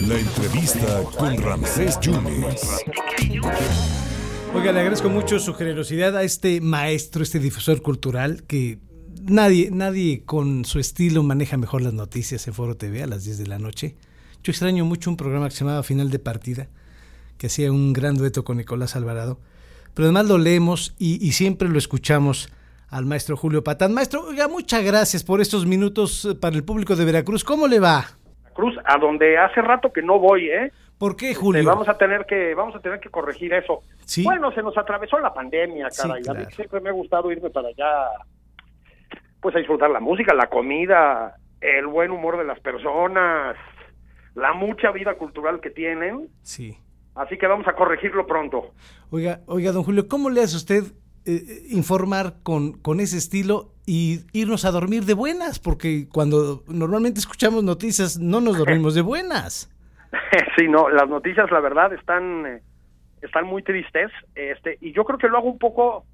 La entrevista con Ramsés Yunes. Oiga, le agradezco mucho su generosidad a este maestro, este difusor cultural que nadie, nadie con su estilo maneja mejor las noticias en Foro TV a las 10 de la noche. Yo extraño mucho un programa que se llamaba Final de Partida, que hacía un gran dueto con Nicolás Alvarado. Pero además lo leemos y, y siempre lo escuchamos al maestro Julio Patán. Maestro, oiga, muchas gracias por estos minutos eh, para el público de Veracruz. ¿Cómo le va? Cruz, a donde hace rato que no voy, ¿eh? ¿Por qué, Este, Julio? vamos a tener que vamos a tener que corregir eso. Sí. Bueno, se nos atravesó la pandemia, Sí, caray. A mí siempre me ha gustado irme para allá, pues a disfrutar la música, la comida, el buen humor de las personas, la mucha vida cultural que tienen. Sí. Así que vamos a corregirlo pronto. Oiga, oiga, don Julio, ¿cómo le hace usted eh, informar con, con ese estilo y irnos a dormir de buenas? Porque cuando normalmente escuchamos noticias no nos dormimos de buenas. sí, no, las noticias, la verdad, están, eh, están muy tristes. Este, y yo creo que lo hago un poco,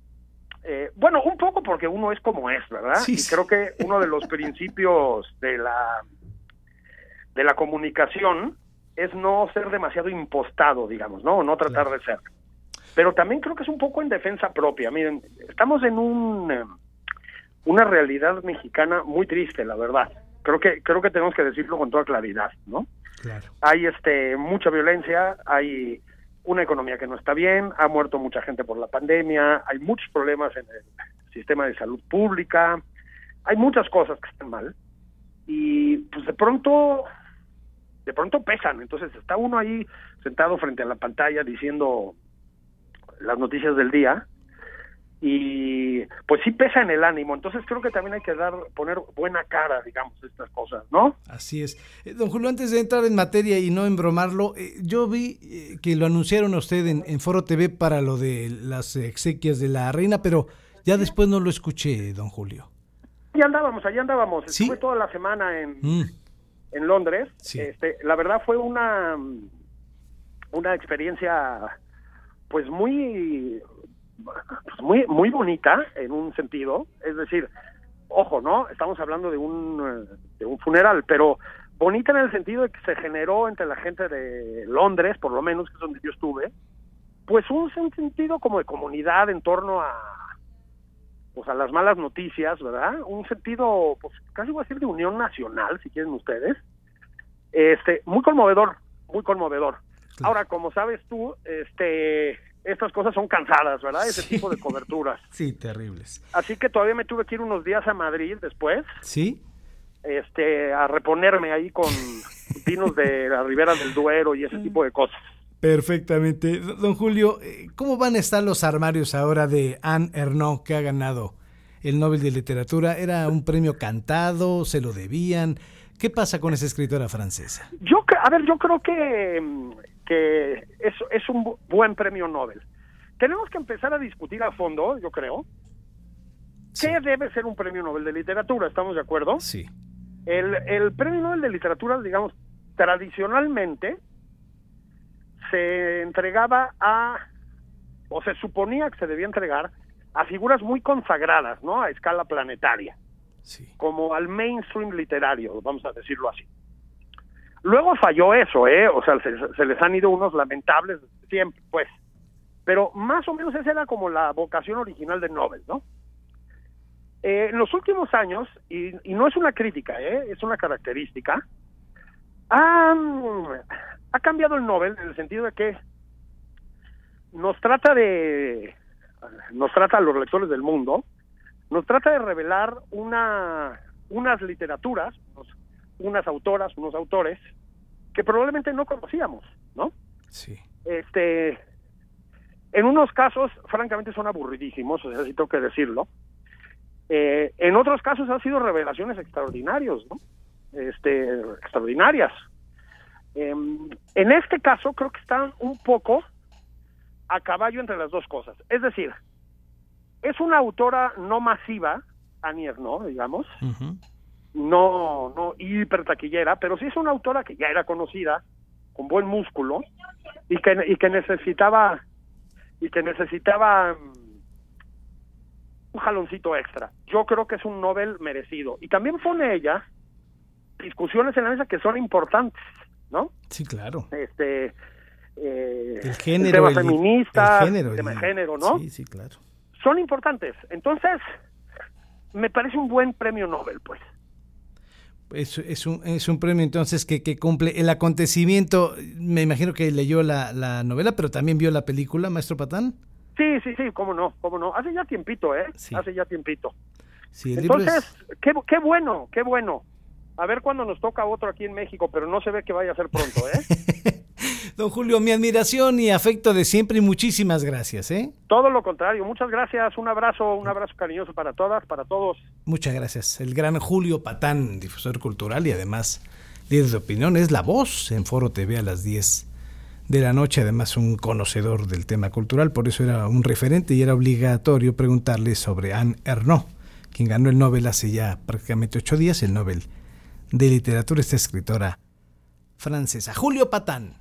eh, bueno, un poco porque uno es como es, ¿verdad? Sí, y sí. creo que uno de los principios de la, de la comunicación es no ser demasiado impostado, digamos, ¿no? No tratar de ser. Pero también creo que es un poco en defensa propia. Miren, estamos en un, eh, una realidad mexicana muy triste, la verdad. Creo que, creo que tenemos que decirlo con toda claridad, ¿no? Claro. hay este mucha violencia, hay una economía que no está bien, ha muerto mucha gente por la pandemia, hay muchos problemas en el sistema de salud pública, hay muchas cosas que están mal y pues de pronto de pronto pesan, entonces está uno ahí sentado frente a la pantalla diciendo las noticias del día y pues sí pesa en el ánimo, entonces creo que también hay que dar poner buena cara, digamos, estas cosas, ¿no? Así es. Eh, don Julio, antes de entrar en materia y no embromarlo, eh, yo vi eh, que lo anunciaron a usted en, en Foro TV para lo de las exequias de la reina, pero ya después no lo escuché, don Julio. Allá andábamos, allá andábamos. ¿Sí? Estuve toda la semana en, Mm, en Londres. Sí. Este, la verdad fue una una experiencia pues muy pues, muy muy bonita en un sentido, es decir, ojo, ¿no? Estamos hablando de un de un funeral, pero bonita en el sentido de que se generó entre la gente de Londres, por lo menos que es donde yo estuve, pues un sentido como de comunidad en torno a pues a las malas noticias, ¿verdad? Un sentido, pues casi voy a decir de unión nacional, si quieren ustedes. Este, muy conmovedor, muy conmovedor. Claro. Ahora, como sabes tú, este, estas cosas son cansadas, ¿verdad? Ese Sí. tipo de coberturas. sí, terribles. Así que todavía me tuve que ir unos días a Madrid después, ¿Sí? este, a reponerme ahí con vinos de la Ribera del Duero y ese tipo de cosas. Perfectamente. Don Julio, eh, ¿cómo van a estar los armarios ahora de Anne Ernaux, que ha ganado el Nobel de Literatura? ¿Era un premio cantado? ¿Se lo debían? ¿Qué pasa con esa escritora francesa? Yo, a ver, yo creo que, mm, que es, es un bu- buen premio Nobel. Tenemos que empezar a discutir a fondo, yo creo, Sí. qué debe ser un premio Nobel de literatura, ¿estamos de acuerdo? Sí. El, el premio Nobel de literatura, digamos, tradicionalmente se entregaba a, o se suponía que se debía entregar a figuras muy consagradas, ¿no? A escala planetaria Sí. como al mainstream literario, vamos a decirlo así. Luego falló eso, ¿eh? O sea, se, les han ido unos lamentables siempre, pues. Pero más o menos esa era como la vocación original de Nobel, ¿no? Eh, en los últimos años, y, y no es una crítica, ¿eh? Es una característica, ha, ha cambiado el Nobel en el sentido de que nos trata de, nos trata a los lectores del mundo, nos trata de revelar una, unas literaturas, unos- unas autoras, unos autores que probablemente no conocíamos, ¿no? Sí. Este, en unos casos, francamente, son aburridísimos, o sea, sí tengo que decirlo. Eh, en otros casos han sido revelaciones extraordinarios, ¿no? Este, extraordinarias. Em, en este caso, creo que están un poco a caballo entre las dos cosas. Es decir, es una autora no masiva, Annie Ernaux, digamos, Ujú. No, no hiper taquillera, pero sí es una autora que ya era conocida, con buen músculo, y que, y que necesitaba, y que necesitaba mm, un jaloncito extra. Yo creo que es un Nobel merecido. Y también pone ella discusiones en la mesa que son importantes, ¿no? Sí, claro. Este, eh, el género, el tema feminista, el género, el tema de género, ¿no? Sí, sí, claro. Son importantes. Entonces, me parece un buen premio Nobel, pues. Es, es, un, es un premio entonces que, que, cumple el acontecimiento. Me imagino que leyó la, la, novela, pero también vio la película, Maestro Patán. Sí, sí, sí, cómo no, cómo no. Hace ya tiempito, ¿eh? Sí. Hace ya tiempito. Sí, el Entonces, libro es- qué, qué bueno, qué bueno. A ver cuándo nos toca otro aquí en México, pero no se ve que vaya a ser pronto, ¿eh? Don Julio, mi admiración y afecto de siempre y muchísimas gracias, ¿eh? Todo lo contrario. Muchas gracias. Un abrazo, un abrazo cariñoso para todas, para todos. Muchas gracias. El gran Julio Patán, difusor cultural y además líder de opinión, es la voz en Foro TV a las 10 de la noche, además un conocedor del tema cultural, por eso era un referente y era obligatorio preguntarle sobre Anne Ernaux, quien ganó el Nobel hace ya prácticamente ocho días, el Nobel de Literatura, esta escritora francesa. Julio Patán.